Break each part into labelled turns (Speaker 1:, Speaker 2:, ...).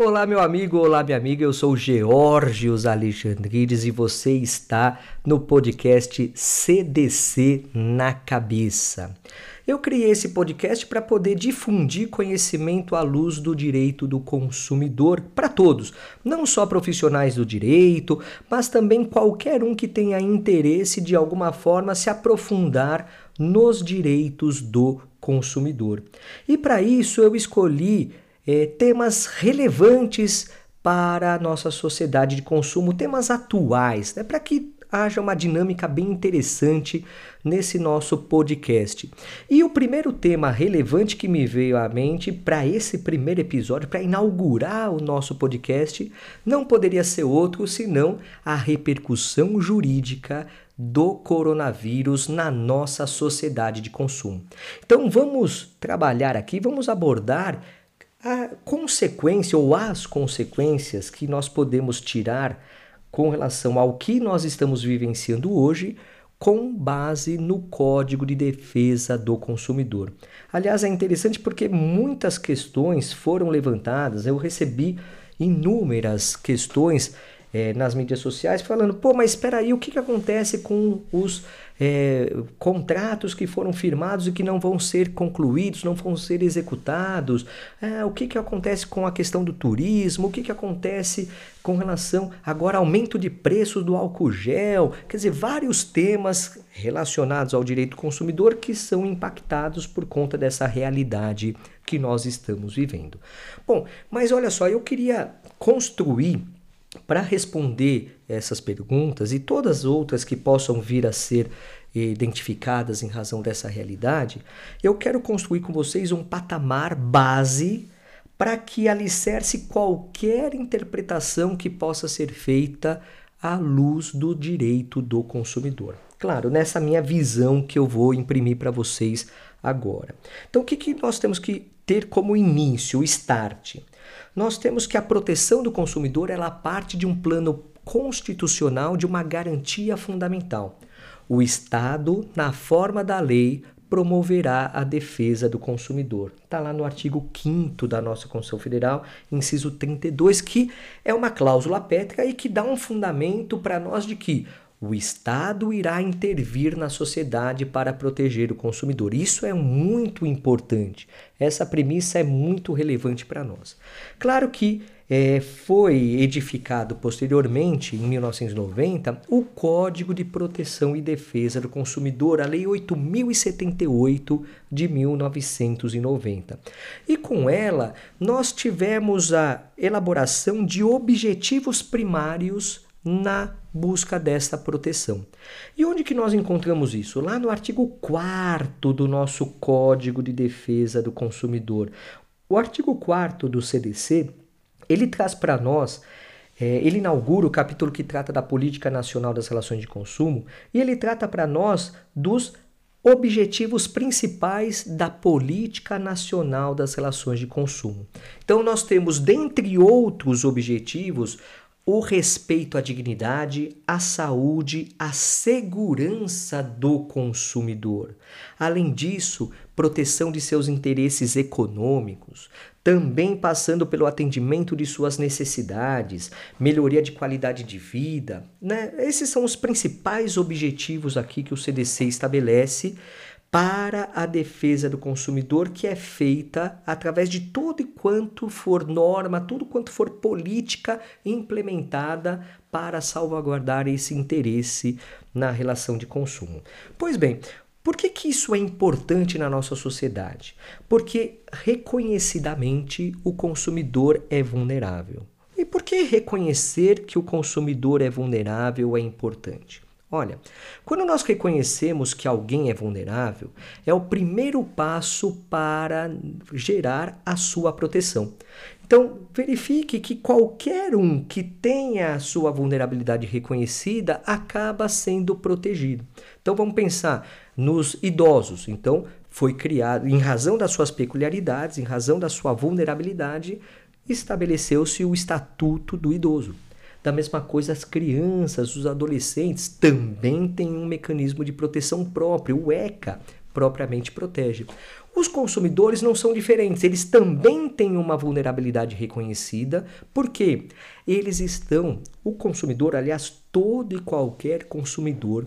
Speaker 1: Olá, meu amigo, olá, minha amiga. Eu sou Georgios Alexandrides e você está no podcast CDC na Cabeça. Eu criei esse podcast para poder difundir conhecimento à luz do direito do consumidor para todos, não só profissionais do direito, mas também qualquer um que tenha interesse de alguma forma se aprofundar nos direitos do consumidor. E para isso eu escolhi é, temas relevantes para a nossa sociedade de consumo, temas atuais, né, para que haja uma dinâmica bem interessante nesse nosso podcast. E o primeiro tema relevante que me veio à mente para esse primeiro episódio, para inaugurar o nosso podcast, não poderia ser outro senão a repercussão jurídica do coronavírus na nossa sociedade de consumo. Então vamos trabalhar aqui, vamos abordar a consequência ou as consequências que nós podemos tirar com relação ao que nós estamos vivenciando hoje com base no Código de Defesa do Consumidor. Aliás, é interessante porque muitas questões foram levantadas, eu recebi inúmeras questões é, nas mídias sociais falando, pô, mas espera aí, o que, que acontece com os é, contratos que foram firmados e que não vão ser concluídos, não vão ser executados? É, o que, que acontece com a questão do turismo? O que, que acontece com relação agora ao aumento de preços do álcool gel? Quer dizer, vários temas relacionados ao direito do consumidor que são impactados por conta dessa realidade que nós estamos vivendo. Bom, mas olha só, eu queria construir para responder essas perguntas e todas as outras que possam vir a ser identificadas em razão dessa realidade, eu quero construir com vocês um patamar base para que alicerce qualquer interpretação que possa ser feita à luz do direito do consumidor. Claro, nessa minha visão que eu vou imprimir para vocês agora. Então, o que, que nós temos que ter como início, o start? Nós temos que a proteção do consumidor ela parte de um plano constitucional de uma garantia fundamental. O Estado, na forma da lei, promoverá a defesa do consumidor. Está lá no artigo 5 da nossa Constituição Federal, inciso 32, que é uma cláusula pétrica e que dá um fundamento para nós de que o Estado irá intervir na sociedade para proteger o consumidor. Isso é muito importante. Essa premissa é muito relevante para nós. Claro que é, foi edificado posteriormente, em 1990, o Código de Proteção e Defesa do Consumidor, a Lei 8078 de 1990. E com ela, nós tivemos a elaboração de objetivos primários na busca desta proteção. E onde que nós encontramos isso? Lá no artigo 4 do nosso Código de Defesa do Consumidor. O artigo 4 do CDC, ele traz para nós é, ele inaugura o capítulo que trata da política nacional das relações de consumo e ele trata para nós dos objetivos principais da política nacional das relações de consumo. Então, nós temos, dentre outros objetivos, o respeito à dignidade, à saúde, à segurança do consumidor. Além disso, proteção de seus interesses econômicos, também passando pelo atendimento de suas necessidades, melhoria de qualidade de vida. Né? Esses são os principais objetivos aqui que o CDC estabelece para a defesa do consumidor, que é feita através de tudo quanto for norma, tudo quanto for política implementada para salvaguardar esse interesse na relação de consumo. Pois bem, por que, que isso é importante na nossa sociedade? Porque reconhecidamente o consumidor é vulnerável. E por que reconhecer que o consumidor é vulnerável é importante? Olha, quando nós reconhecemos que alguém é vulnerável, é o primeiro passo para gerar a sua proteção. Então, verifique que qualquer um que tenha a sua vulnerabilidade reconhecida acaba sendo protegido. Então, vamos pensar nos idosos. Então, foi criado, em razão das suas peculiaridades, em razão da sua vulnerabilidade, estabeleceu-se o Estatuto do Idoso. Da mesma coisa, as crianças, os adolescentes também têm um mecanismo de proteção próprio, o ECA, propriamente protege. Os consumidores não são diferentes, eles também têm uma vulnerabilidade reconhecida, porque eles estão, o consumidor, aliás, todo e qualquer consumidor,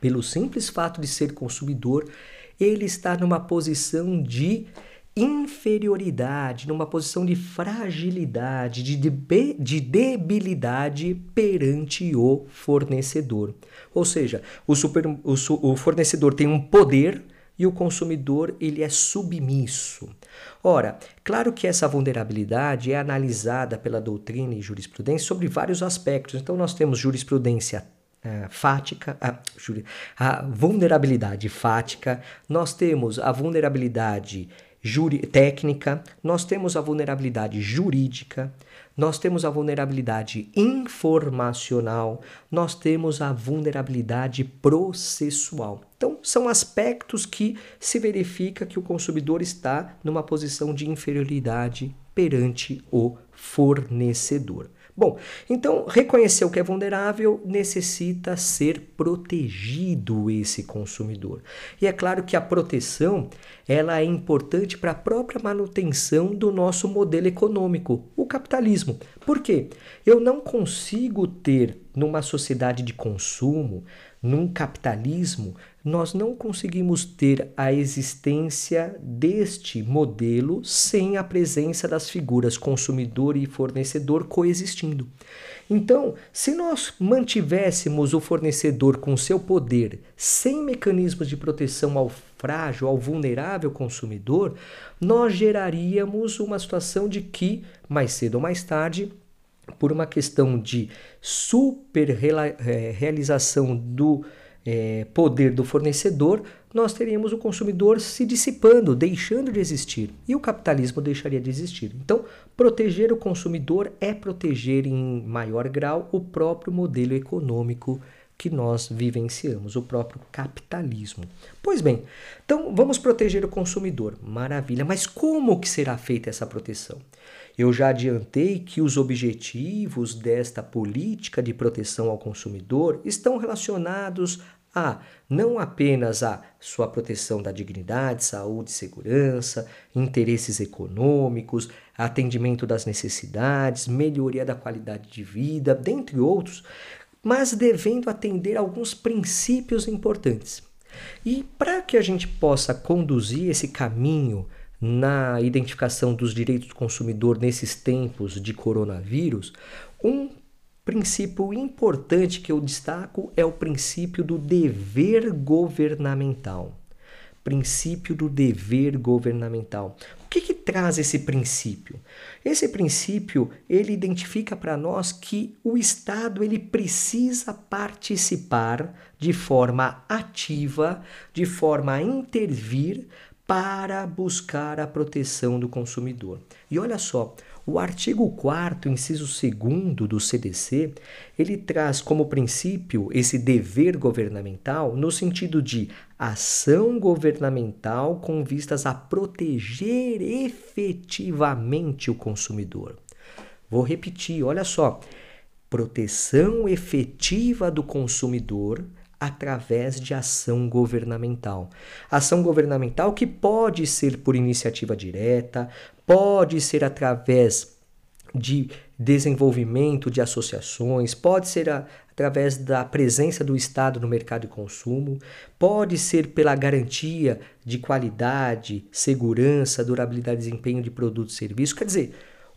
Speaker 1: pelo simples fato de ser consumidor, ele está numa posição de inferioridade, numa posição de fragilidade, de, de, de debilidade perante o fornecedor. Ou seja, o, super, o, o fornecedor tem um poder e o consumidor ele é submisso. Ora, claro que essa vulnerabilidade é analisada pela doutrina e jurisprudência sobre vários aspectos. Então nós temos jurisprudência uh, fática, a, a vulnerabilidade fática, nós temos a vulnerabilidade técnica, nós temos a vulnerabilidade jurídica, nós temos a vulnerabilidade informacional, nós temos a vulnerabilidade processual. Então, são aspectos que se verifica que o consumidor está numa posição de inferioridade perante o fornecedor. Bom, então reconhecer o que é vulnerável necessita ser protegido esse consumidor. E é claro que a proteção ela é importante para a própria manutenção do nosso modelo econômico, o capitalismo. Por quê? Eu não consigo ter numa sociedade de consumo, num capitalismo, nós não conseguimos ter a existência deste modelo sem a presença das figuras consumidor e fornecedor coexistindo. Então, se nós mantivéssemos o fornecedor com seu poder sem mecanismos de proteção ao frágil, ao vulnerável consumidor, nós geraríamos uma situação de que, mais cedo ou mais tarde, por uma questão de super eh, realização do é, poder do fornecedor, nós teríamos o consumidor se dissipando, deixando de existir, e o capitalismo deixaria de existir. Então, proteger o consumidor é proteger em maior grau o próprio modelo econômico que nós vivenciamos, o próprio capitalismo. Pois bem, então vamos proteger o consumidor. Maravilha, mas como que será feita essa proteção? Eu já adiantei que os objetivos desta política de proteção ao consumidor estão relacionados a não apenas a sua proteção da dignidade, saúde, segurança, interesses econômicos, atendimento das necessidades, melhoria da qualidade de vida, dentre outros, mas devendo atender alguns princípios importantes. E para que a gente possa conduzir esse caminho na identificação dos direitos do consumidor nesses tempos de coronavírus, um princípio importante que eu destaco é o princípio do dever governamental. Princípio do dever governamental. O que, que traz esse princípio? Esse princípio ele identifica para nós que o Estado ele precisa participar de forma ativa, de forma a intervir para buscar a proteção do consumidor. E olha só, o artigo 4 inciso 2 do CDC, ele traz como princípio esse dever governamental no sentido de ação governamental com vistas a proteger efetivamente o consumidor. Vou repetir, olha só, proteção efetiva do consumidor através de ação governamental. Ação governamental que pode ser por iniciativa direta, pode ser através de desenvolvimento de associações, pode ser a, através da presença do Estado no mercado de consumo, pode ser pela garantia de qualidade, segurança, durabilidade e desempenho de produtos e serviços. Quer dizer,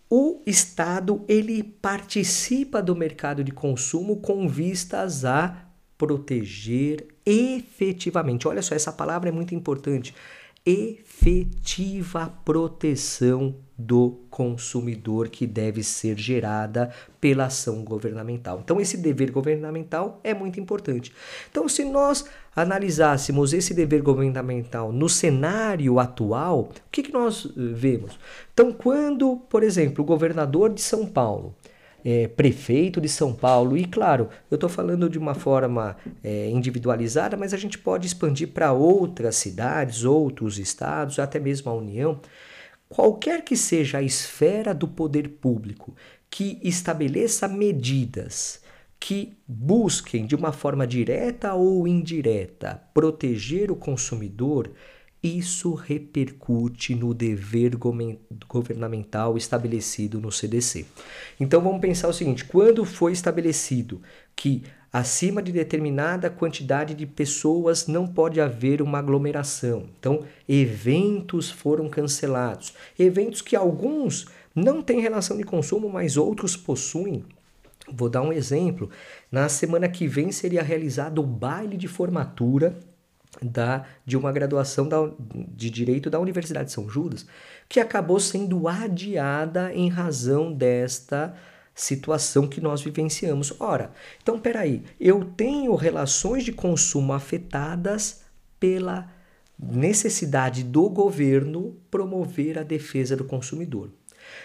Speaker 1: o Estado ele participa do mercado de consumo com vistas a proteger efetivamente. Olha só, essa palavra é muito importante. Efetiva proteção do consumidor que deve ser gerada pela ação governamental. Então, esse dever governamental é muito importante. Então, se nós analisássemos esse dever governamental no cenário atual, o que, que nós eh, vemos? Então, quando, por exemplo, o governador de São Paulo é, prefeito de São Paulo. E claro, eu estou falando de uma forma é, individualizada, mas a gente pode expandir para outras cidades, outros estados, até mesmo a União. Qualquer que seja a esfera do poder público que estabeleça medidas que busquem de uma forma direta ou indireta proteger o consumidor, isso repercute no dever governamental estabelecido no CDC. Então vamos pensar o seguinte: quando foi estabelecido que acima de determinada quantidade de pessoas não pode haver uma aglomeração, então eventos foram cancelados, eventos que alguns não têm relação de consumo, mas outros possuem. Vou dar um exemplo. Na semana que vem seria realizado o baile de formatura da, de uma graduação da, de Direito da Universidade de São Judas, que acabou sendo adiada em razão desta situação que nós vivenciamos. Ora, então peraí, eu tenho relações de consumo afetadas pela necessidade do governo promover a defesa do consumidor.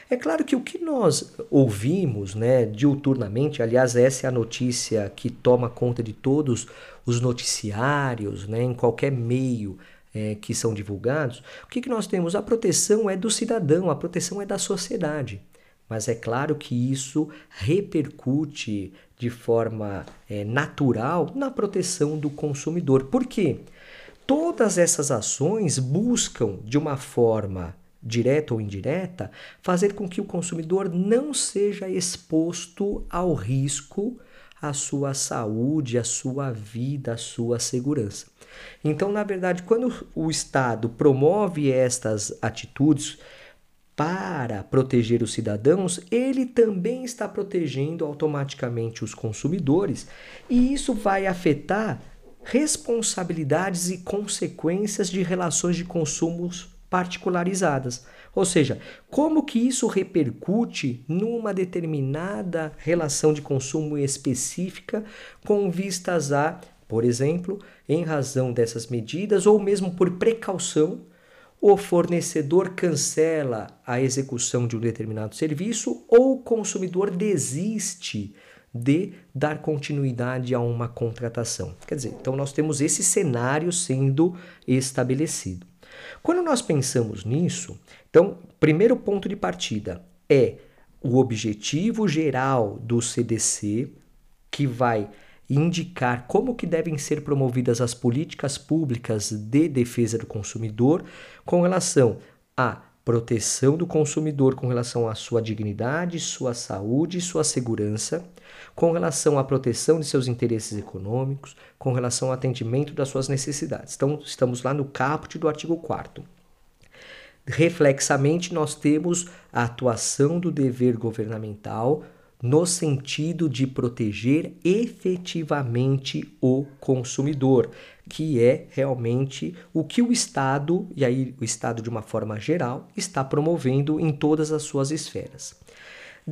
Speaker 1: É claro que o que nós ouvimos, né, diuturnamente, aliás, essa é a notícia que toma conta de todos os noticiários, né, em qualquer meio é, que são divulgados, o que, que nós temos? A proteção é do cidadão, a proteção é da sociedade. Mas é claro que isso repercute de forma é, natural na proteção do consumidor. Por quê? Todas essas ações buscam, de uma forma direta ou indireta, fazer com que o consumidor não seja exposto ao risco à sua saúde, à sua vida, à sua segurança. Então, na verdade, quando o Estado promove estas atitudes para proteger os cidadãos, ele também está protegendo automaticamente os consumidores, e isso vai afetar responsabilidades e consequências de relações de consumos particularizadas. Ou seja, como que isso repercute numa determinada relação de consumo específica com vistas a, por exemplo, em razão dessas medidas ou mesmo por precaução, o fornecedor cancela a execução de um determinado serviço ou o consumidor desiste de dar continuidade a uma contratação. Quer dizer, então nós temos esse cenário sendo estabelecido. Quando nós pensamos nisso, então, primeiro ponto de partida é o objetivo geral do CDC, que vai indicar como que devem ser promovidas as políticas públicas de defesa do consumidor com relação à proteção do consumidor com relação à sua dignidade, sua saúde e sua segurança, com relação à proteção de seus interesses econômicos, com relação ao atendimento das suas necessidades. Então, estamos lá no caput do artigo 4 Reflexamente, nós temos a atuação do dever governamental no sentido de proteger efetivamente o consumidor, que é realmente o que o Estado, e aí o Estado de uma forma geral, está promovendo em todas as suas esferas.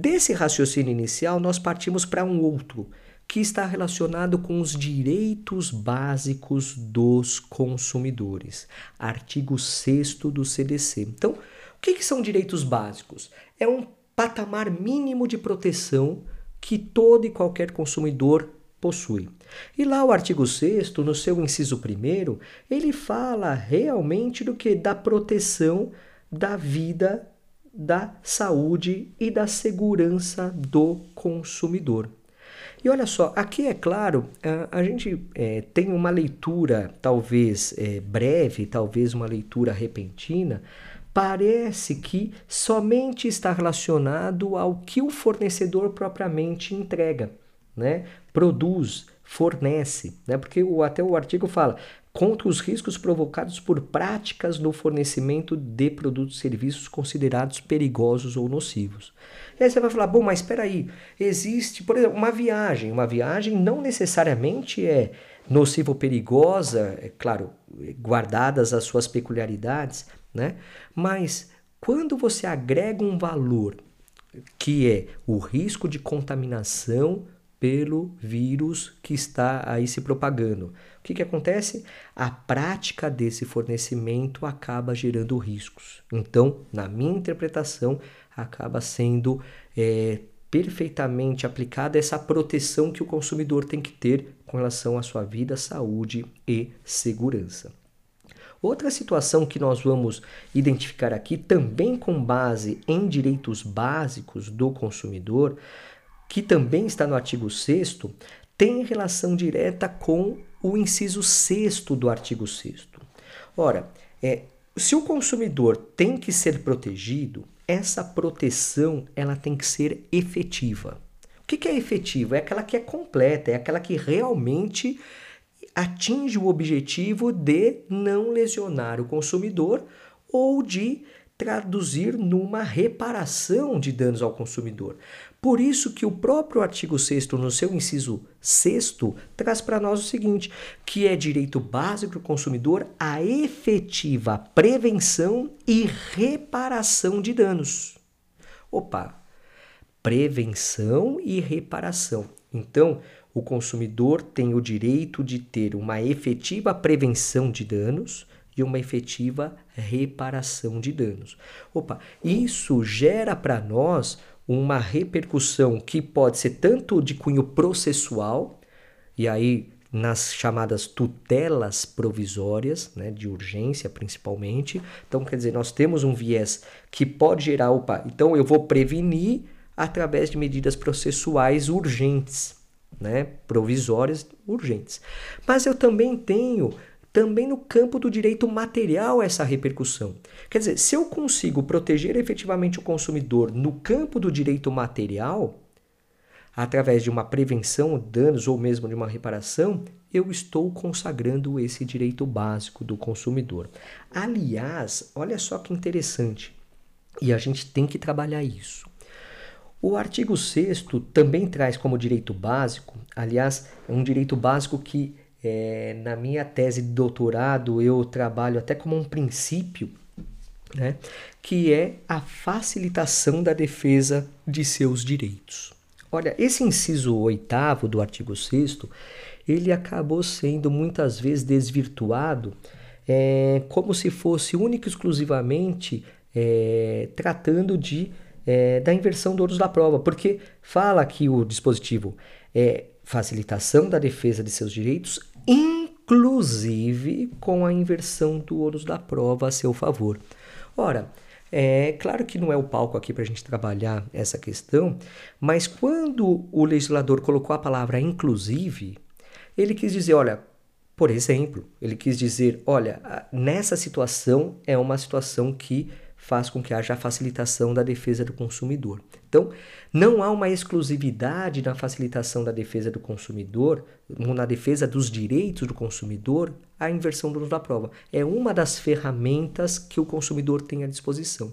Speaker 1: Desse raciocínio inicial, nós partimos para um outro, que está relacionado com os direitos básicos dos consumidores. Artigo 6 do CDC. Então, o que, que são direitos básicos? É um patamar mínimo de proteção que todo e qualquer consumidor possui. E lá o artigo 6 no seu inciso 1 ele fala realmente do que da proteção da vida, da saúde e da segurança do consumidor. E olha só, aqui é claro, a, gente é, tem uma leitura talvez é, breve, talvez uma leitura repentina, parece que somente está relacionado ao que o fornecedor propriamente entrega, né? produz, fornece, né? porque o, até o artigo fala contra os riscos provocados por práticas no fornecimento de produtos e serviços considerados perigosos ou nocivos. E aí você vai falar, bom, mas espera aí, existe, por exemplo, uma viagem. Uma viagem não necessariamente é nociva ou perigosa, é claro, guardadas as suas peculiaridades, né? Mas quando você agrega um valor que é o risco de contaminação pelo vírus que está aí se propagando. Que, que acontece? A prática desse fornecimento acaba gerando riscos. Então, na minha interpretação, acaba sendo é, perfeitamente aplicada essa proteção que o consumidor tem que ter com relação à sua vida, saúde e segurança. Outra situação que nós vamos identificar aqui, também com base em direitos básicos do consumidor, que também está no artigo 6 tem relação direta com o inciso 6 do artigo 6 Ora, é, se o consumidor tem que ser protegido, essa proteção ela tem que ser efetiva. O que, que é efetiva? É aquela que é completa, é aquela que realmente atinge o objetivo de não lesionar o consumidor ou de traduzir numa reparação de danos ao consumidor. Por isso que o próprio artigo 6 no seu inciso 6 traz para nós o seguinte, que é direito básico do consumidor a efetiva prevenção e reparação de danos. Opa, prevenção e reparação. Então, o consumidor tem o direito de ter uma efetiva prevenção de danos e uma efetiva reparação de danos. Opa, isso gera para nós uma repercussão que pode ser tanto de cunho processual, e aí nas chamadas tutelas provisórias, né, de urgência principalmente. Então, quer dizer, nós temos um viés que pode gerar, opa, então eu vou prevenir através de medidas processuais urgentes, né, provisórias urgentes. Mas eu também tenho também no campo do direito material essa repercussão. Quer dizer, se eu consigo proteger efetivamente o consumidor no campo do direito material, através de uma prevenção de danos ou mesmo de uma reparação, eu estou consagrando esse direito básico do consumidor. Aliás, olha só que interessante, e a gente tem que trabalhar isso. O artigo 6 também traz como direito básico, aliás, é um direito básico que é, na minha tese de doutorado, eu trabalho até como um princípio, né, que é a facilitação da defesa de seus direitos. Olha, esse inciso oitavo do artigo 6 ele acabou sendo muitas vezes desvirtuado é, como se fosse único e exclusivamente é, tratando de é, da inversão do ônus da prova, porque fala aqui o dispositivo é facilitação da defesa de seus direitos, inclusive com a inversão do ônus da prova a seu favor. Ora, é claro que não é o palco aqui para a gente trabalhar essa questão, mas quando o legislador colocou a palavra inclusive, ele quis dizer, olha, por exemplo, ele quis dizer, olha, nessa situação é uma situação que faz com que haja facilitação da defesa do consumidor. Então, não há uma exclusividade na facilitação da defesa do consumidor, na defesa dos direitos do consumidor, a inversão do da prova. É uma das ferramentas que o consumidor tem à disposição.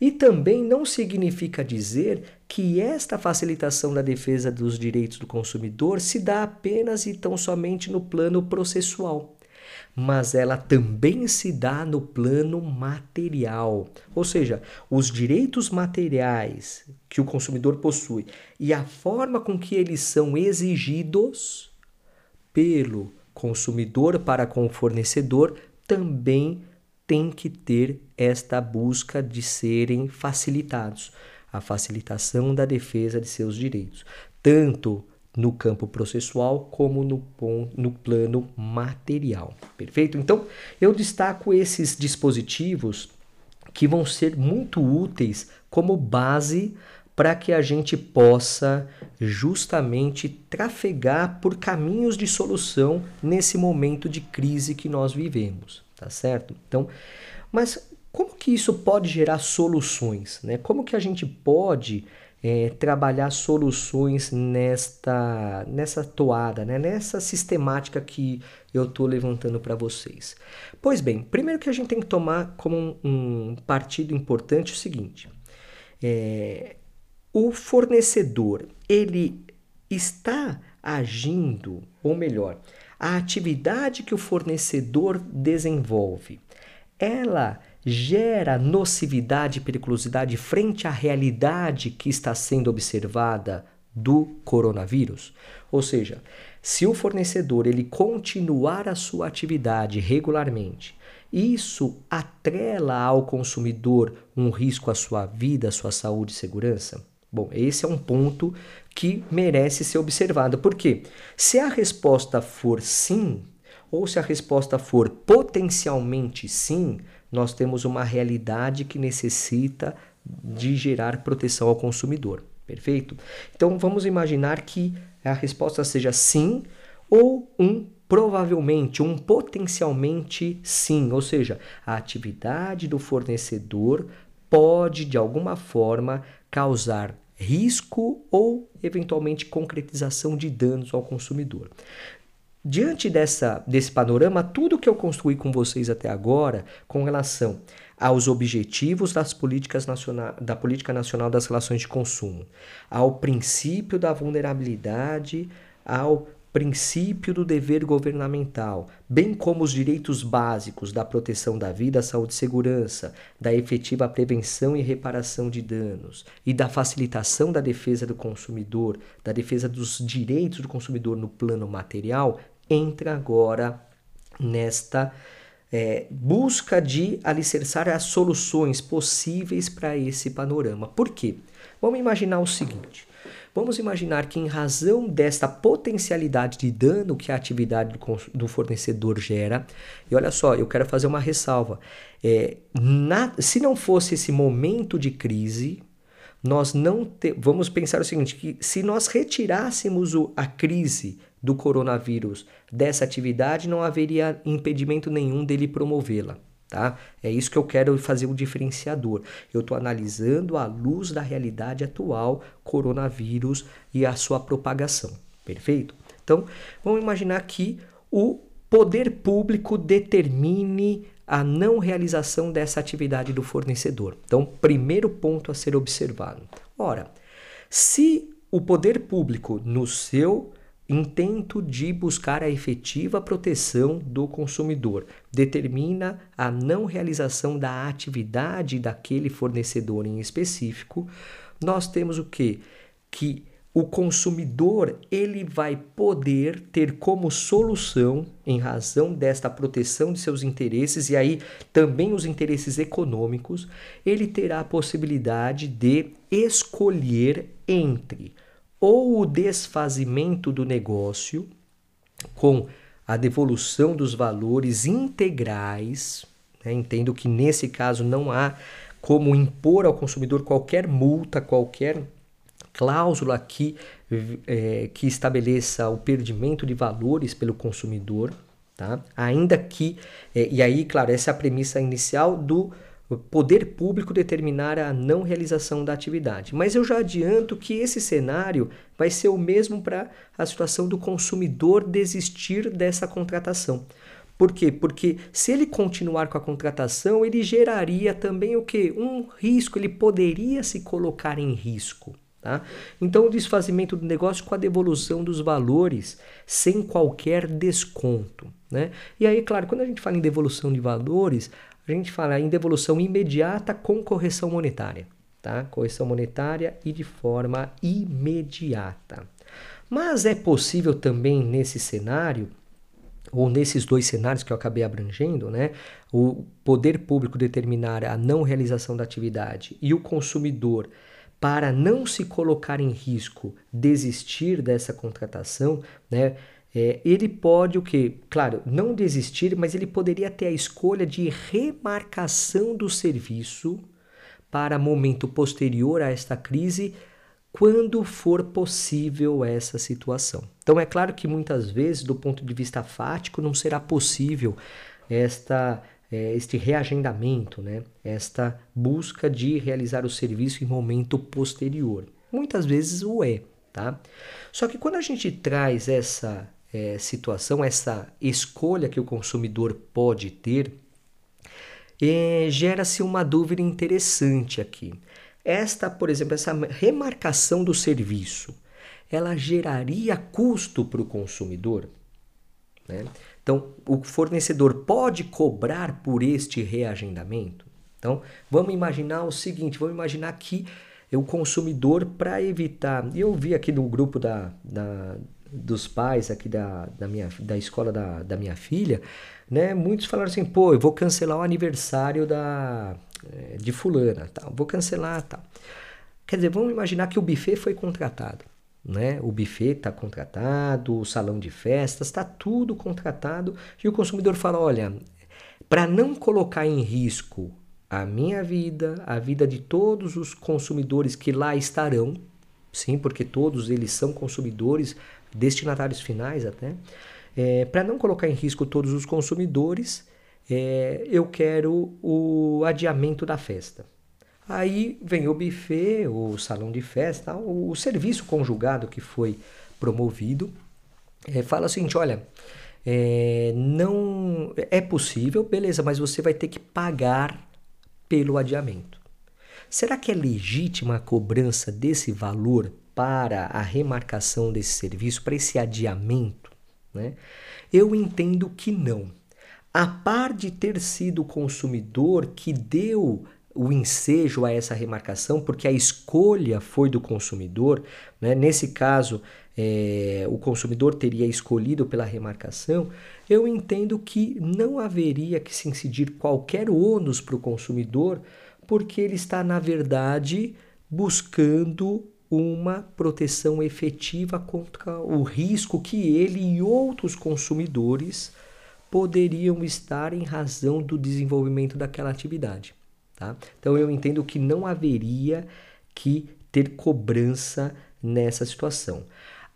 Speaker 1: E também não significa dizer que esta facilitação da defesa dos direitos do consumidor se dá apenas e tão somente no plano processual mas ela também se dá no plano material. Ou seja, os direitos materiais que o consumidor possui e a forma com que eles são exigidos pelo consumidor para com o fornecedor também tem que ter esta busca de serem facilitados. A facilitação da defesa de seus direitos, tanto no campo processual como no, no plano material. Perfeito? Então, eu destaco esses dispositivos que vão ser muito úteis como base para que a gente possa justamente trafegar por caminhos de solução nesse momento de crise que nós vivemos, tá certo? Então, mas como que isso pode gerar soluções, né? Como que a gente pode é, trabalhar soluções nesta nessa toada, né? nessa sistemática que eu estou levantando para vocês. Pois bem, primeiro que a gente tem que tomar como um, um partido importante o seguinte: é, o fornecedor ele está agindo, ou melhor, a atividade que o fornecedor desenvolve, ela gera nocividade e periculosidade frente à realidade que está sendo observada do coronavírus? Ou seja, se o fornecedor ele continuar a sua atividade regularmente, isso atrela ao consumidor um risco à sua vida, à sua saúde e segurança? Bom, esse é um ponto que merece ser observado. Porque se a resposta for sim, ou se a resposta for potencialmente sim, nós temos uma realidade que necessita de gerar proteção ao consumidor. Perfeito? Então vamos imaginar que a resposta seja sim ou um provavelmente, um potencialmente sim, ou seja, a atividade do fornecedor pode de alguma forma causar risco ou eventualmente concretização de danos ao consumidor. Diante dessa, desse panorama, tudo que eu construí com vocês até agora com relação aos objetivos das políticas nacional, da Política Nacional das Relações de Consumo, ao princípio da vulnerabilidade, ao princípio do dever governamental, bem como os direitos básicos da proteção da vida, saúde e segurança, da efetiva prevenção e reparação de danos e da facilitação da defesa do consumidor, da defesa dos direitos do consumidor no plano material, entra agora nesta é, busca de alicerçar as soluções possíveis para esse panorama. Por quê? Vamos imaginar o seguinte: Vamos imaginar que, em razão desta potencialidade de dano que a atividade do, do fornecedor gera, e olha só, eu quero fazer uma ressalva: é, na, se não fosse esse momento de crise, nós não te, vamos pensar o seguinte: que se nós retirássemos o, a crise do coronavírus dessa atividade, não haveria impedimento nenhum dele promovê-la tá? É isso que eu quero fazer o um diferenciador. Eu estou analisando à luz da realidade atual, coronavírus e a sua propagação, perfeito? Então, vamos imaginar que o poder público determine a não realização dessa atividade do fornecedor. Então, primeiro ponto a ser observado. Ora, se o poder público, no seu intento de buscar a efetiva proteção do consumidor. Determina a não realização da atividade daquele fornecedor em específico. Nós temos o que? Que o consumidor ele vai poder ter como solução, em razão desta proteção de seus interesses e aí também os interesses econômicos, ele terá a possibilidade de escolher entre ou o desfazimento do negócio com a devolução dos valores integrais. Né? Entendo que nesse caso não há como impor ao consumidor qualquer multa, qualquer cláusula que, é, que estabeleça o perdimento de valores pelo consumidor. Tá? Ainda que, é, e aí, claro, essa é a premissa inicial do o poder público determinar a não realização da atividade. Mas eu já adianto que esse cenário vai ser o mesmo para a situação do consumidor desistir dessa contratação. Por quê? Porque se ele continuar com a contratação, ele geraria também o que? Um risco, ele poderia se colocar em risco. Tá? Então, o desfazimento do negócio com a devolução dos valores sem qualquer desconto. Né? E aí, claro, quando a gente fala em devolução de valores, a gente fala em devolução imediata com correção monetária, tá? Correção monetária e de forma imediata. Mas é possível também nesse cenário ou nesses dois cenários que eu acabei abrangendo, né, o poder público determinar a não realização da atividade e o consumidor, para não se colocar em risco, desistir dessa contratação, né, é, ele pode o que? Claro, não desistir, mas ele poderia ter a escolha de remarcação do serviço para momento posterior a esta crise, quando for possível essa situação. Então é claro que muitas vezes, do ponto de vista fático, não será possível esta é, este reagendamento, né? esta busca de realizar o serviço em momento posterior. Muitas vezes o é, tá? Só que quando a gente traz essa é, situação, essa escolha que o consumidor pode ter, é, gera-se uma dúvida interessante aqui. Esta, por exemplo, essa remarcação do serviço, ela geraria custo para o consumidor? Né? Então, o fornecedor pode cobrar por este reagendamento? Então, vamos imaginar o seguinte: vamos imaginar que o consumidor, para evitar. Eu vi aqui no grupo da, da, dos pais aqui da, da, minha, da escola da, da minha filha, né? Muitos falaram assim, pô, eu vou cancelar o aniversário da, eh, de fulana, tá? vou cancelar, tá? Quer dizer, vamos imaginar que o buffet foi contratado, né? O buffet está contratado, o salão de festas, está tudo contratado e o consumidor fala, olha, para não colocar em risco a minha vida, a vida de todos os consumidores que lá estarão, sim, porque todos eles são consumidores, destinatários finais até. É, Para não colocar em risco todos os consumidores, é, eu quero o adiamento da festa. Aí vem o buffet, o salão de festa, o, o serviço conjugado que foi promovido, é, fala o seguinte: olha, é, não é possível, beleza, mas você vai ter que pagar pelo adiamento. Será que é legítima a cobrança desse valor para a remarcação desse serviço, para esse adiamento? Né? Eu entendo que não. A par de ter sido o consumidor que deu o ensejo a essa remarcação, porque a escolha foi do consumidor. Né? Nesse caso, é, o consumidor teria escolhido pela remarcação. Eu entendo que não haveria que se incidir qualquer ônus para o consumidor, porque ele está, na verdade, buscando uma proteção efetiva contra o risco que ele e outros consumidores poderiam estar em razão do desenvolvimento daquela atividade. Tá? Então eu entendo que não haveria que ter cobrança nessa situação,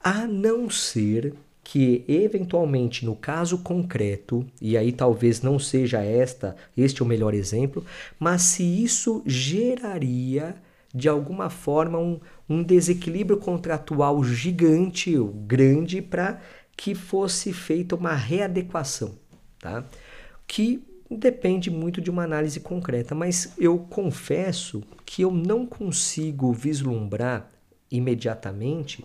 Speaker 1: a não ser que eventualmente no caso concreto, e aí talvez não seja esta, este o melhor exemplo, mas se isso geraria de alguma forma um, um desequilíbrio contratual gigante, grande, para que fosse feita uma readequação, tá? Que depende muito de uma análise concreta, mas eu confesso que eu não consigo vislumbrar imediatamente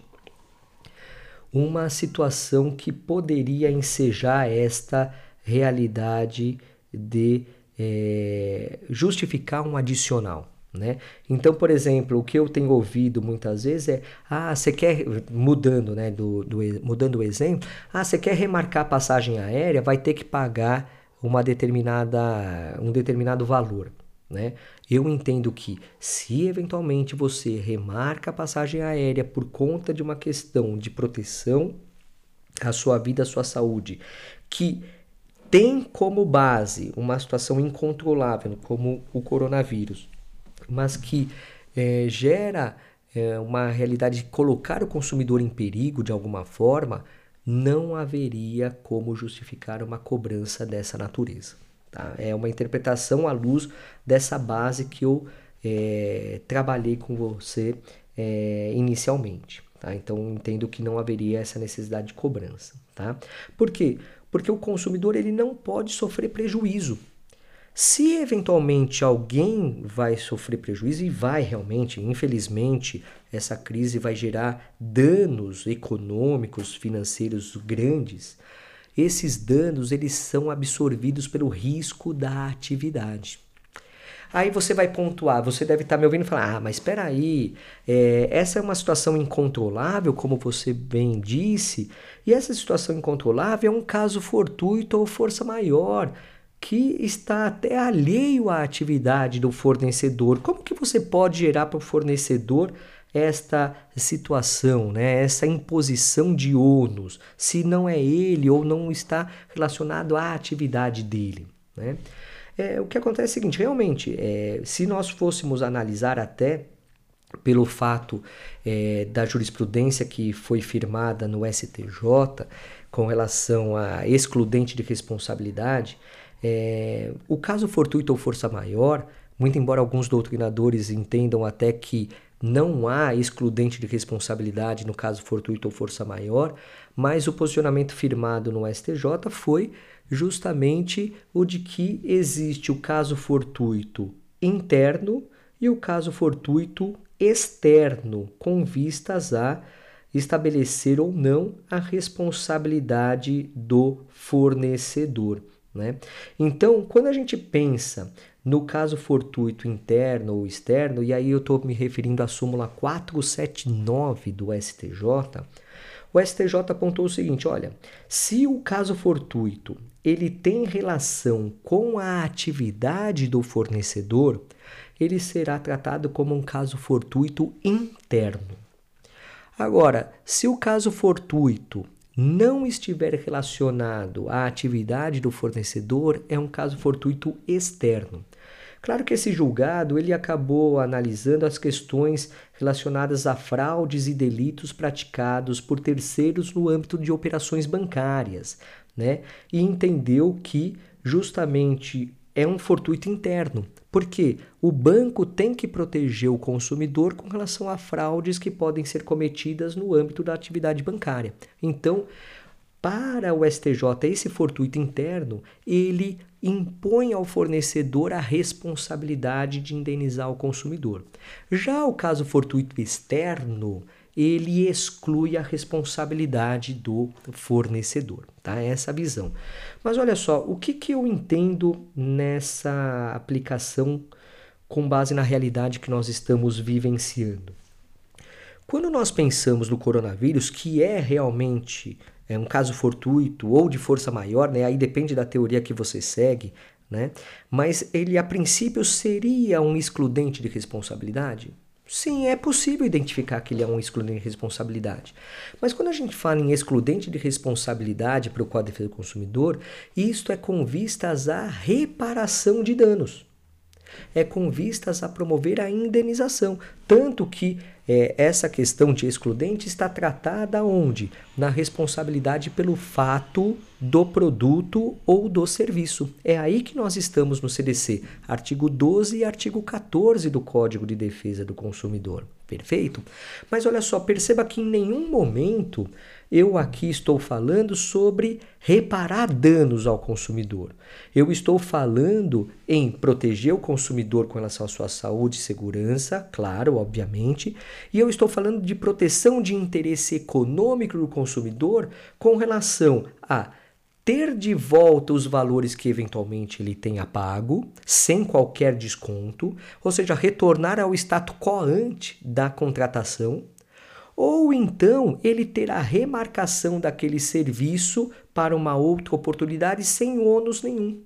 Speaker 1: uma situação que poderia ensejar esta realidade de é, justificar um adicional. Né? Então, por exemplo, o que eu tenho ouvido muitas vezes é: ah, você quer, mudando, né, do, do, mudando o exemplo, ah, você quer remarcar a passagem aérea, vai ter que pagar uma determinada, um determinado valor. Né? Eu entendo que se eventualmente você remarca a passagem aérea por conta de uma questão de proteção à sua vida, à sua saúde, que tem como base uma situação incontrolável como o coronavírus, mas que é, gera é, uma realidade de colocar o consumidor em perigo de alguma forma, não haveria como justificar uma cobrança dessa natureza. Tá? É uma interpretação à luz dessa base que eu é, trabalhei com você é, inicialmente. Tá? Então entendo que não haveria essa necessidade de cobrança. Tá? Por quê? Porque o consumidor ele não pode sofrer prejuízo. Se eventualmente alguém vai sofrer prejuízo, e vai realmente, infelizmente, essa crise vai gerar danos econômicos, financeiros grandes, esses danos eles são absorvidos pelo risco da atividade. Aí você vai pontuar, você deve estar me ouvindo falar, ah, mas espera aí, é, essa é uma situação incontrolável, como você bem disse, e essa situação incontrolável é um caso fortuito ou força maior que está até alheio à atividade do fornecedor. Como que você pode gerar para o fornecedor esta situação, né? essa imposição de ônus, se não é ele ou não está relacionado à atividade dele? Né? É, o que acontece é o seguinte: realmente, é, se nós fôssemos analisar até pelo fato é, da jurisprudência que foi firmada no STJ com relação a excludente de responsabilidade, é, o caso fortuito ou força maior, muito embora alguns doutrinadores entendam até que não há excludente de responsabilidade no caso fortuito ou força maior, mas o posicionamento firmado no STJ foi justamente o de que existe o caso fortuito interno e o caso fortuito externo, com vistas a estabelecer ou não a responsabilidade do fornecedor. Né? Então, quando a gente pensa no caso fortuito interno ou externo, e aí eu estou me referindo à súmula 479 do STJ, o STJ apontou o seguinte: olha, se o caso fortuito ele tem relação com a atividade do fornecedor, ele será tratado como um caso fortuito interno. Agora, se o caso fortuito não estiver relacionado à atividade do fornecedor, é um caso fortuito externo. Claro que esse julgado ele acabou analisando as questões relacionadas a fraudes e delitos praticados por terceiros no âmbito de operações bancárias, né? E entendeu que justamente é um fortuito interno, porque o banco tem que proteger o consumidor com relação a fraudes que podem ser cometidas no âmbito da atividade bancária. Então, para o STJ, esse fortuito interno, ele impõe ao fornecedor a responsabilidade de indenizar o consumidor. Já o caso fortuito externo, ele exclui a responsabilidade do fornecedor, tá? Essa visão. Mas olha só, o que, que eu entendo nessa aplicação com base na realidade que nós estamos vivenciando? Quando nós pensamos no coronavírus, que é realmente é um caso fortuito ou de força maior, né? Aí depende da teoria que você segue, né? Mas ele a princípio seria um excludente de responsabilidade? Sim, é possível identificar que ele é um excludente de responsabilidade. Mas quando a gente fala em excludente de responsabilidade para o Código de Defesa do Consumidor, isto é com vistas à reparação de danos. É com vistas a promover a indenização. Tanto que é, essa questão de excludente está tratada onde? Na responsabilidade pelo fato do produto ou do serviço. É aí que nós estamos no CDC, artigo 12 e artigo 14 do Código de Defesa do Consumidor. Perfeito? Mas olha só, perceba que em nenhum momento eu aqui estou falando sobre reparar danos ao consumidor. Eu estou falando em proteger o consumidor com relação à sua saúde e segurança, claro, obviamente, e eu estou falando de proteção de interesse econômico do consumidor com relação a ter de volta os valores que eventualmente ele tenha pago, sem qualquer desconto, ou seja, retornar ao status quo ante da contratação, ou então ele terá remarcação daquele serviço para uma outra oportunidade sem ônus nenhum.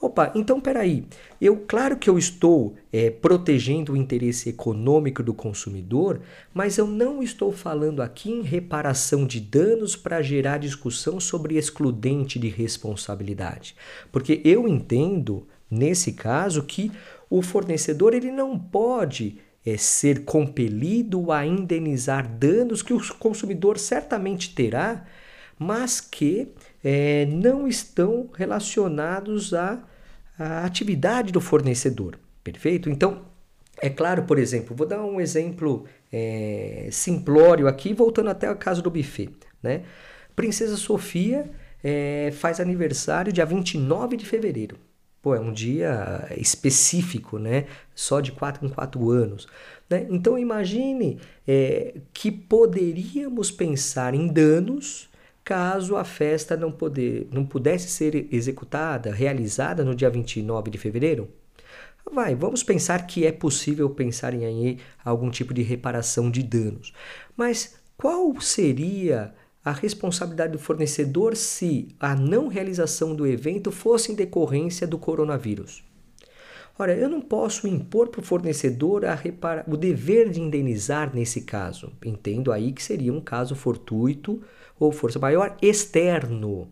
Speaker 1: Opa, então peraí, eu claro que eu estou é, protegendo o interesse econômico do consumidor, mas eu não estou falando aqui em reparação de danos para gerar discussão sobre excludente de responsabilidade, porque eu entendo nesse caso que o fornecedor ele não pode é, ser compelido a indenizar danos que o consumidor certamente terá, mas que é, não estão relacionados à, à atividade do fornecedor. Perfeito? Então, é claro, por exemplo, vou dar um exemplo é, simplório aqui, voltando até o caso do buffet. Né? Princesa Sofia é, faz aniversário dia 29 de fevereiro. Pô, é um dia específico, né? Só de 4 em 4 anos. Né? Então imagine é, que poderíamos pensar em danos caso a festa não, poder, não pudesse ser executada, realizada no dia 29 de fevereiro. Vai, vamos pensar que é possível pensar em algum tipo de reparação de danos. Mas qual seria a responsabilidade do fornecedor se a não realização do evento fosse em decorrência do coronavírus. Ora, eu não posso impor para o fornecedor a o dever de indenizar nesse caso. Entendo aí que seria um caso fortuito ou força maior externo,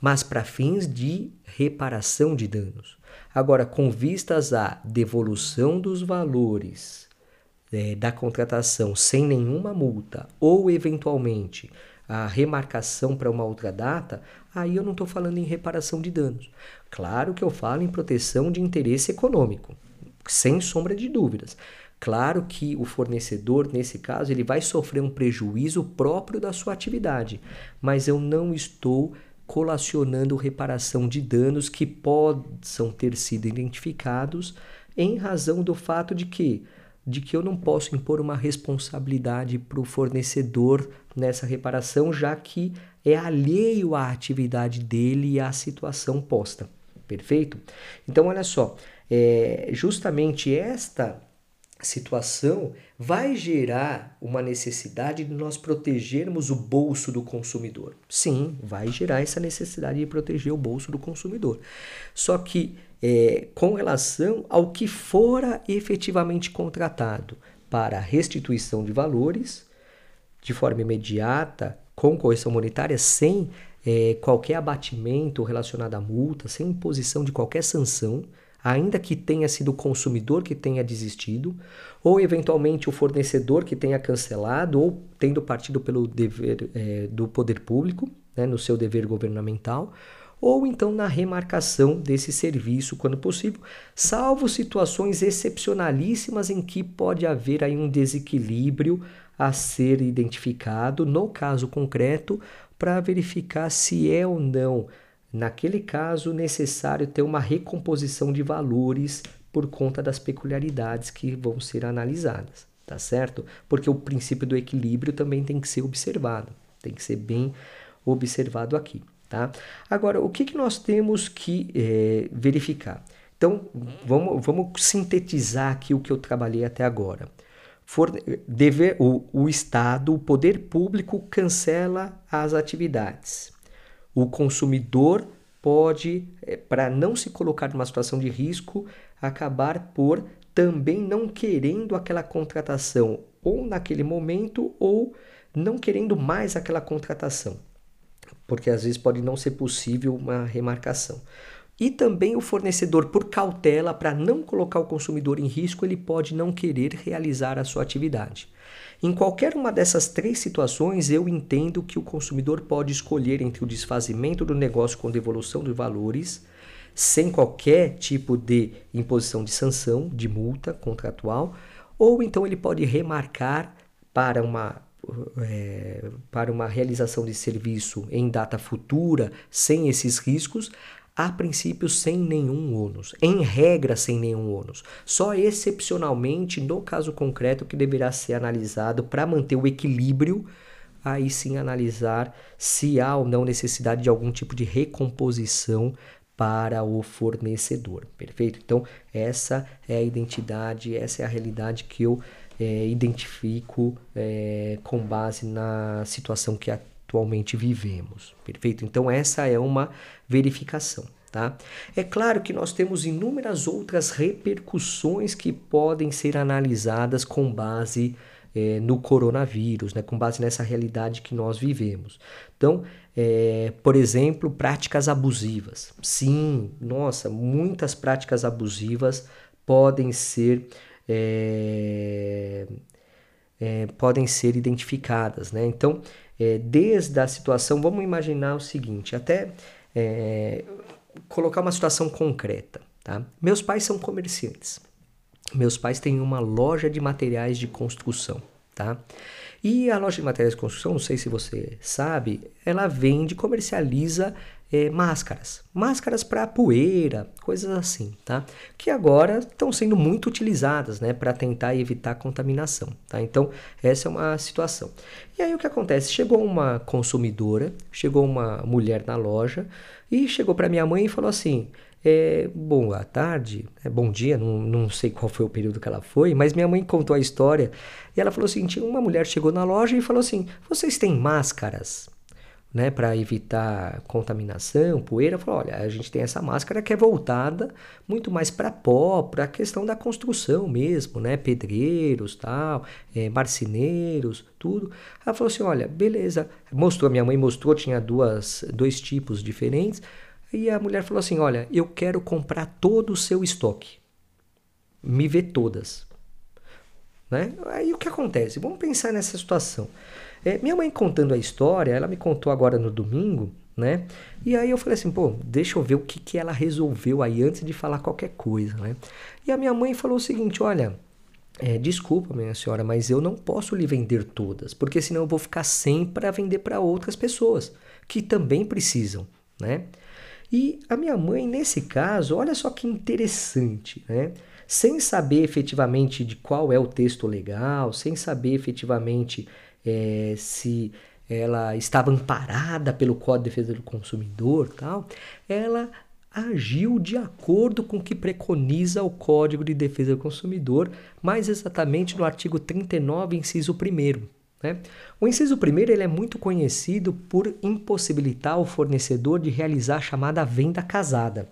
Speaker 1: mas para fins de reparação de danos. Agora, com vistas à devolução dos valores é, da contratação sem nenhuma multa ou eventualmente a remarcação para uma outra data, aí eu não estou falando em reparação de danos. Claro que eu falo em proteção de interesse econômico, sem sombra de dúvidas. Claro que o fornecedor, nesse caso, ele vai sofrer um prejuízo próprio da sua atividade, mas eu não estou colacionando reparação de danos que possam ter sido identificados em razão do fato de que de que eu não posso impor uma responsabilidade para o fornecedor nessa reparação, já que é alheio à atividade dele e à situação posta. Perfeito? Então, olha só, é, justamente esta situação vai gerar uma necessidade de nós protegermos o bolso do consumidor. Sim, vai gerar essa necessidade de proteger o bolso do consumidor. Só que é, com relação ao que fora efetivamente contratado para restituição de valores de forma imediata, com correção monetária, sem é, qualquer abatimento relacionado à multa, sem imposição de qualquer sanção, ainda que tenha sido o consumidor que tenha desistido, ou eventualmente o fornecedor que tenha cancelado, ou tendo partido pelo dever é, do poder público, né, no seu dever governamental, ou então na remarcação desse serviço quando possível, salvo situações excepcionalíssimas em que pode haver aí um desequilíbrio a ser identificado no caso concreto para verificar se é ou não, naquele caso, necessário ter uma recomposição de valores por conta das peculiaridades que vão ser analisadas, tá certo? Porque o princípio do equilíbrio também tem que ser observado, tem que ser bem observado aqui, tá? Agora, o que, que nós temos que é, verificar? Então, vamos, vamos sintetizar aqui o que eu trabalhei até agora. For, deve, o, o Estado, o poder público, cancela as atividades. O consumidor pode, é, para não se colocar numa situação de risco, acabar por também não querendo aquela contratação, ou naquele momento, ou não querendo mais aquela contratação, porque às vezes pode não ser possível uma remarcação. E também o fornecedor, por cautela, para não colocar o consumidor em risco, ele pode não querer realizar a sua atividade. Em qualquer uma dessas três situações, eu entendo que o consumidor pode escolher entre o desfazimento do negócio com devolução de valores, sem qualquer tipo de imposição de sanção, de multa contratual, ou então ele pode remarcar para uma é, para uma realização de serviço em data futura, sem esses riscos, a princípio sem nenhum ônus, em regra sem nenhum ônus. Só excepcionalmente no caso concreto que deverá ser analisado para manter o equilíbrio, aí sim analisar se há ou não necessidade de algum tipo de recomposição para o fornecedor. Perfeito? Então, essa é a identidade, essa é a realidade que eu é, identifico é, com base na situação que atualmente vivemos. Perfeito? Então, essa é uma verificação. Tá? É claro que nós temos inúmeras outras repercussões que podem ser analisadas com base é, no coronavírus, né? com base nessa realidade que nós vivemos. Então, é, por exemplo, práticas abusivas. Sim, nossa, muitas práticas abusivas podem ser é, podem ser identificadas, né? Então, é, desde a situação, vamos imaginar o seguinte, até é, colocar uma situação concreta. Tá? Meus pais são comerciantes. Meus pais têm uma loja de materiais de construção. Tá? E a loja de materiais de construção, não sei se você sabe, ela vende, comercializa é, máscaras. Máscaras para poeira, coisas assim, tá? Que agora estão sendo muito utilizadas, né? Para tentar evitar contaminação, tá? Então, essa é uma situação. E aí o que acontece? Chegou uma consumidora, chegou uma mulher na loja e chegou para minha mãe e falou assim: é, boa tarde, é, bom dia, não, não sei qual foi o período que ela foi, mas minha mãe contou a história e ela falou assim: uma mulher chegou na loja e falou assim: vocês têm máscaras? Né, para evitar contaminação, poeira, falou, olha, a gente tem essa máscara que é voltada muito mais para pó, para a questão da construção mesmo, né, pedreiros, tal, é, marceneiros, tudo. Ela falou assim, olha, beleza, mostrou, minha mãe mostrou, tinha duas, dois tipos diferentes, e a mulher falou assim, olha, eu quero comprar todo o seu estoque, me vê todas. Né? Aí o que acontece? Vamos pensar nessa situação. É, minha mãe contando a história, ela me contou agora no domingo, né? E aí eu falei assim, pô, deixa eu ver o que, que ela resolveu aí antes de falar qualquer coisa, né? E a minha mãe falou o seguinte, olha, é, desculpa, minha senhora, mas eu não posso lhe vender todas, porque senão eu vou ficar sem para vender para outras pessoas que também precisam, né? E a minha mãe, nesse caso, olha só que interessante, né? Sem saber efetivamente de qual é o texto legal, sem saber efetivamente é, se ela estava amparada pelo Código de Defesa do Consumidor, tal, ela agiu de acordo com o que preconiza o Código de Defesa do Consumidor, mais exatamente no artigo 39, inciso 1. Né? O inciso 1 ele é muito conhecido por impossibilitar o fornecedor de realizar a chamada venda casada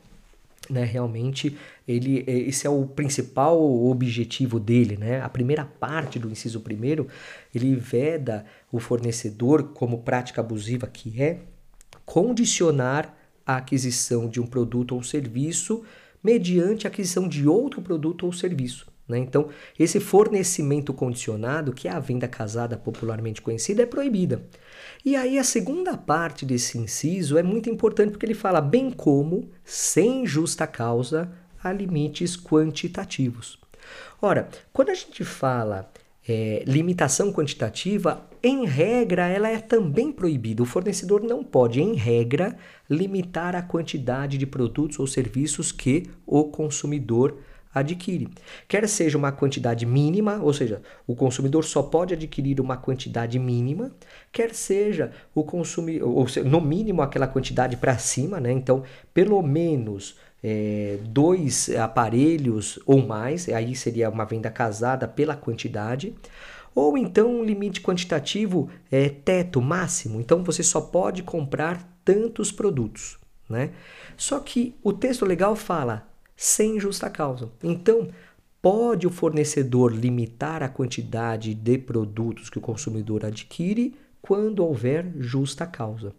Speaker 1: né, realmente ele é, esse é o principal objetivo dele, né? A primeira parte do inciso primeiro, ele veda o fornecedor como prática abusiva que é condicionar a aquisição de um produto ou serviço mediante a aquisição de outro produto ou serviço. Né? Então, esse fornecimento condicionado, que é a venda casada popularmente conhecida, é proibida. E aí, a segunda parte desse inciso é muito importante porque ele fala, bem como, sem justa causa, há limites quantitativos. Ora, quando a gente fala é, limitação quantitativa, em regra, ela é também proibida. O fornecedor não pode, em regra, limitar a quantidade de produtos ou serviços que o consumidor adquire. Quer seja uma quantidade mínima, ou seja, o consumidor só pode adquirir uma quantidade mínima, quer seja o consumidor, ou seja, no mínimo aquela quantidade para cima, né? Então, pelo menos é, dois aparelhos ou mais, aí seria uma venda casada pela quantidade. Ou então um limite quantitativo é teto máximo, então você só pode comprar tantos produtos. Né? Só que o texto legal fala sem justa causa. Então, pode o fornecedor limitar a quantidade de produtos que o consumidor adquire quando houver justa causa.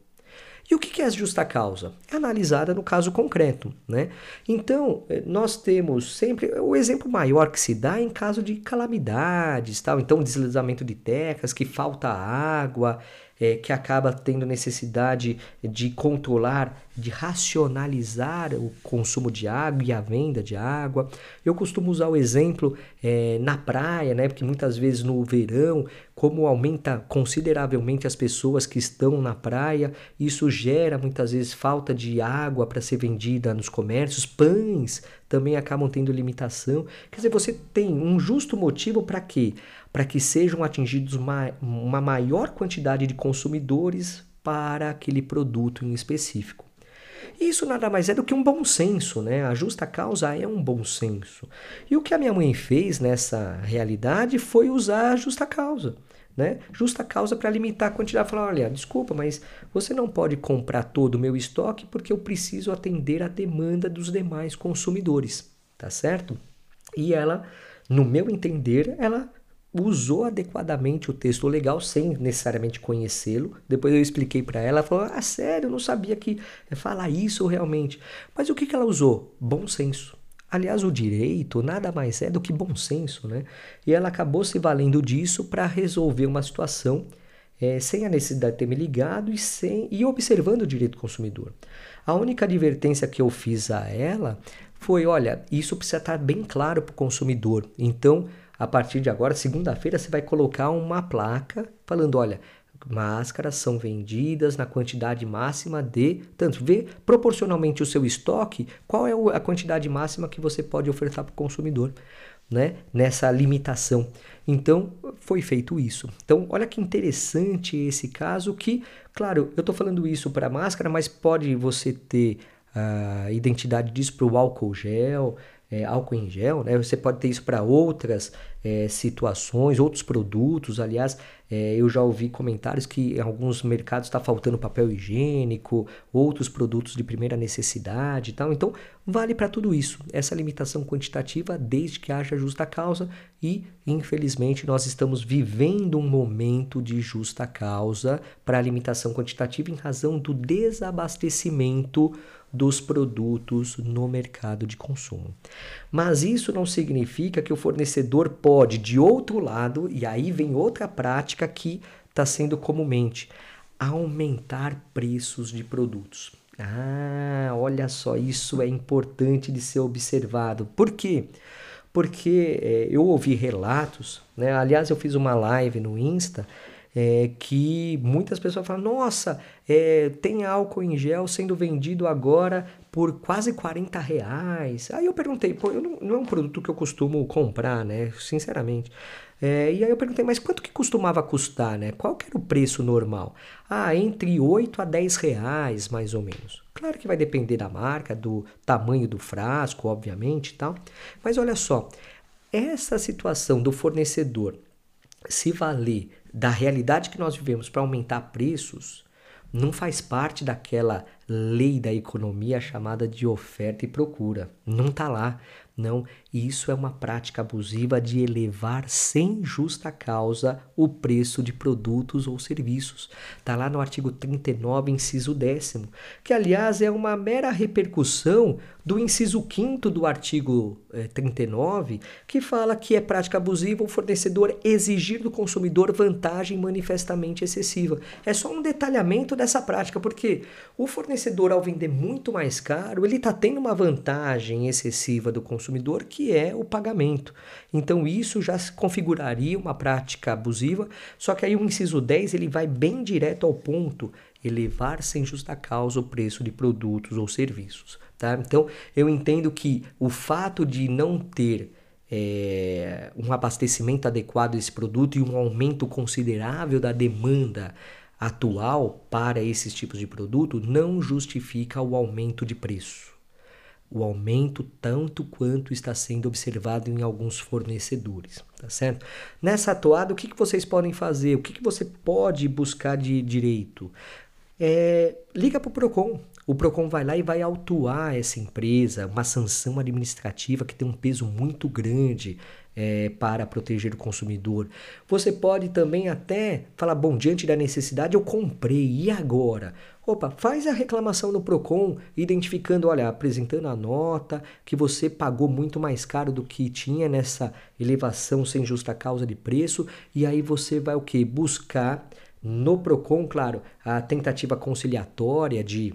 Speaker 1: E o que é justa causa? É analisada no caso concreto. Né? Então, eh, nós temos sempre o exemplo maior que se dá em caso de calamidades, tal. então deslizamento de terras, que falta água, é, que acaba tendo necessidade de controlar, de racionalizar o consumo de água e a venda de água. Eu costumo usar o exemplo é, na praia, né? Porque muitas vezes no verão, como aumenta consideravelmente as pessoas que estão na praia, isso gera muitas vezes falta de água para ser vendida nos comércios, pães também acabam tendo limitação. Quer dizer, você tem um justo motivo para quê? Para que sejam atingidos uma, uma maior quantidade de consumidores para aquele produto em específico. Isso nada mais é do que um bom senso, né? A justa causa é um bom senso. E o que a minha mãe fez nessa realidade foi usar a justa causa. Né? Justa causa para limitar a quantidade. Falar, olha, desculpa, mas você não pode comprar todo o meu estoque porque eu preciso atender a demanda dos demais consumidores, tá certo? E ela, no meu entender, ela usou adequadamente o texto legal sem necessariamente conhecê-lo. Depois eu expliquei para ela, ela falou: "Ah, sério, eu não sabia que falar isso realmente". Mas o que que ela usou? Bom senso. Aliás, o direito nada mais é do que bom senso, né? E ela acabou se valendo disso para resolver uma situação é, sem a necessidade de ter me ligado e, sem, e observando o direito do consumidor. A única advertência que eu fiz a ela foi: olha, isso precisa estar bem claro para o consumidor. Então, a partir de agora, segunda-feira, você vai colocar uma placa falando: olha, máscaras são vendidas na quantidade máxima de tanto. Vê proporcionalmente o seu estoque qual é a quantidade máxima que você pode ofertar para o consumidor né nessa limitação. Então foi feito isso. Então olha que interessante esse caso que claro eu estou falando isso para máscara mas pode você ter a identidade disso para o álcool gel é, álcool em gel, né? Você pode ter isso para outras é, situações, outros produtos. Aliás, é, eu já ouvi comentários que em alguns mercados está faltando papel higiênico, outros produtos de primeira necessidade e tal. Então, vale para tudo isso. Essa limitação quantitativa, desde que haja justa causa, e infelizmente nós estamos vivendo um momento de justa causa para a limitação quantitativa em razão do desabastecimento dos produtos no mercado de consumo. Mas isso não significa que o fornecedor pode, de outro lado, e aí vem outra prática que está sendo comumente, aumentar preços de produtos. Ah, olha só, isso é importante de ser observado. Por quê? Porque é, eu ouvi relatos, né? aliás, eu fiz uma live no Insta é, que muitas pessoas falam: nossa, é, tem álcool em gel sendo vendido agora por quase 40 reais. Aí eu perguntei, pô, eu não, não é um produto que eu costumo comprar, né? Sinceramente. É, e aí eu perguntei, mas quanto que costumava custar, né? Qual que era o preço normal? Ah, entre 8 a 10 reais, mais ou menos. Claro que vai depender da marca, do tamanho do frasco, obviamente, tal. Mas olha só, essa situação do fornecedor se valer da realidade que nós vivemos para aumentar preços não faz parte daquela lei da economia chamada de oferta e procura. Não está lá. Não, isso é uma prática abusiva de elevar sem justa causa o preço de produtos ou serviços. Está lá no artigo 39, inciso 10, que aliás é uma mera repercussão do inciso 5 do artigo eh, 39, que fala que é prática abusiva o fornecedor exigir do consumidor vantagem manifestamente excessiva. É só um detalhamento dessa prática, porque o fornecedor, ao vender muito mais caro, ele está tendo uma vantagem excessiva do consumidor, que é o pagamento. Então, isso já se configuraria uma prática abusiva, só que aí o inciso 10 ele vai bem direto ao ponto elevar sem justa causa o preço de produtos ou serviços. Tá? Então, eu entendo que o fato de não ter é, um abastecimento adequado desse produto e um aumento considerável da demanda atual para esses tipos de produto não justifica o aumento de preço. O aumento tanto quanto está sendo observado em alguns fornecedores, tá certo? Nessa atuada, o que, que vocês podem fazer? O que, que você pode buscar de direito? É, liga para o PROCON. O PROCON vai lá e vai autuar essa empresa, uma sanção administrativa que tem um peso muito grande é, para proteger o consumidor. Você pode também até falar: bom, diante da necessidade, eu comprei, e agora? Opa, faz a reclamação no PROCON, identificando, olha, apresentando a nota que você pagou muito mais caro do que tinha nessa elevação sem justa causa de preço, e aí você vai o que? Buscar no PROCON, claro, a tentativa conciliatória de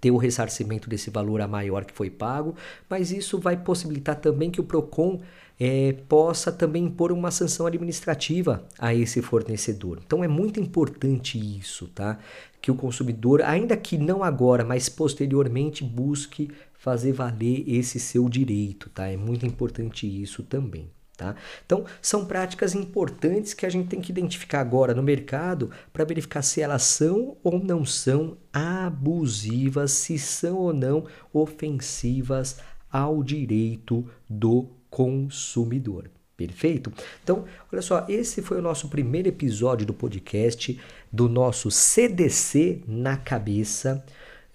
Speaker 1: ter o ressarcimento desse valor a maior que foi pago, mas isso vai possibilitar também que o PROCON é, possa também impor uma sanção administrativa a esse fornecedor. Então é muito importante isso, tá? Que o consumidor, ainda que não agora, mas posteriormente, busque fazer valer esse seu direito, tá? É muito importante isso também. Tá? Então, são práticas importantes que a gente tem que identificar agora no mercado para verificar se elas são ou não são abusivas, se são ou não ofensivas ao direito do consumidor. Perfeito? Então, olha só, esse foi o nosso primeiro episódio do podcast do nosso CDC na cabeça.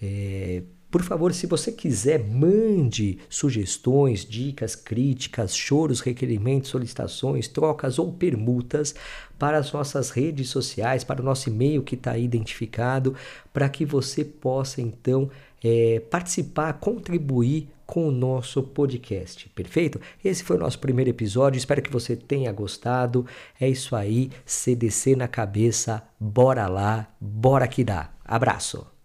Speaker 1: É, por favor, se você quiser, mande sugestões, dicas, críticas, choros, requerimentos, solicitações, trocas ou permutas para as nossas redes sociais, para o nosso e-mail que está identificado, para que você possa então é, participar, contribuir com o nosso podcast, perfeito? Esse foi o nosso primeiro episódio, espero que você tenha gostado. É isso aí, CDC na cabeça, bora lá, bora que dá. Abraço!